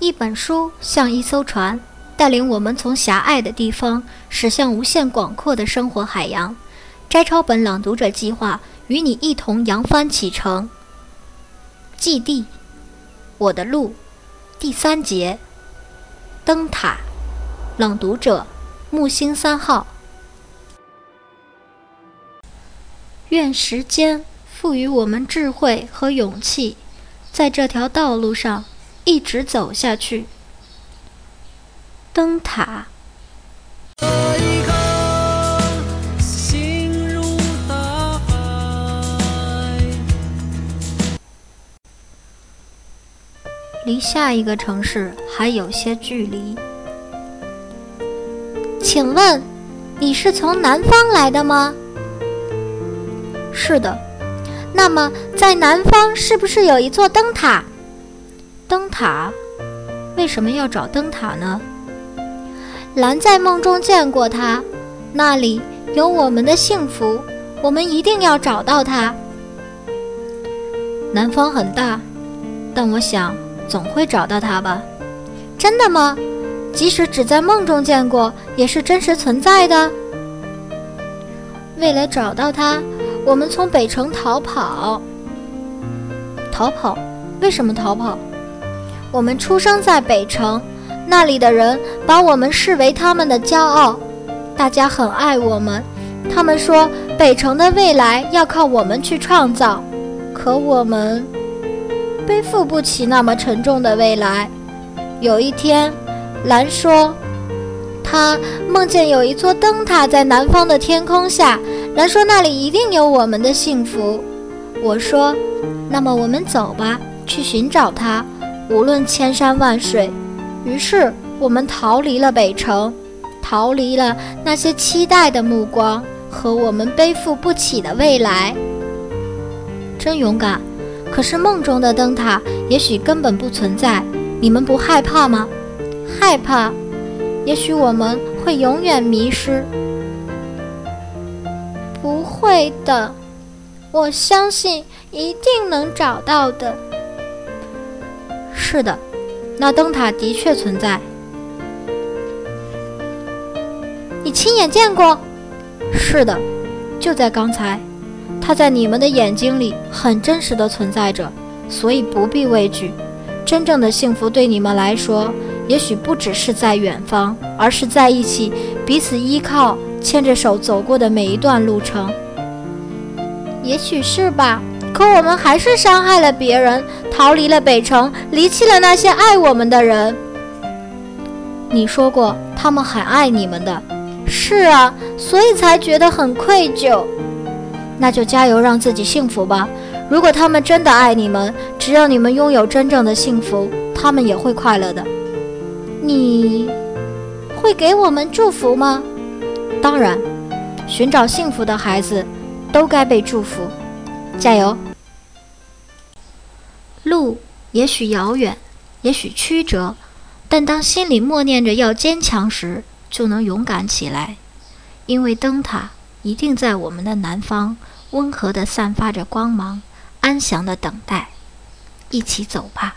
一本书像一艘船，带领我们从狭隘的地方驶向无限广阔的生活海洋。摘抄本朗读者计划与你一同扬帆启程。祭地，我的路，第三节。灯塔，朗读者木星三号。愿时间赋予我们智慧和勇气，在这条道路上。一直走下去。灯塔。离下一个城市还有些距离。请问，你是从南方来的吗？是的。那么，在南方是不是有一座灯塔？灯塔，为什么要找灯塔呢？蓝在梦中见过它，那里有我们的幸福，我们一定要找到它。南方很大，但我想总会找到它吧？真的吗？即使只在梦中见过，也是真实存在的。为了找到它，我们从北城逃跑。逃跑？为什么逃跑？我们出生在北城，那里的人把我们视为他们的骄傲，大家很爱我们。他们说北城的未来要靠我们去创造，可我们背负不起那么沉重的未来。有一天，蓝说，他梦见有一座灯塔在南方的天空下。蓝说那里一定有我们的幸福。我说，那么我们走吧，去寻找它。无论千山万水，于是我们逃离了北城，逃离了那些期待的目光和我们背负不起的未来。真勇敢！可是梦中的灯塔也许根本不存在，你们不害怕吗？害怕？也许我们会永远迷失。不会的，我相信一定能找到的。是的，那灯塔的确存在。你亲眼见过？是的，就在刚才。它在你们的眼睛里很真实的存在着，所以不必畏惧。真正的幸福对你们来说，也许不只是在远方，而是在一起，彼此依靠，牵着手走过的每一段路程。也许是吧。可我们还是伤害了别人，逃离了北城，离弃了那些爱我们的人。你说过他们很爱你们的，是啊，所以才觉得很愧疚。那就加油，让自己幸福吧。如果他们真的爱你们，只要你们拥有真正的幸福，他们也会快乐的。你会给我们祝福吗？当然，寻找幸福的孩子都该被祝福。加油！路也许遥远，也许曲折，但当心里默念着要坚强时，就能勇敢起来。因为灯塔一定在我们的南方，温和地散发着光芒，安详地等待。一起走吧。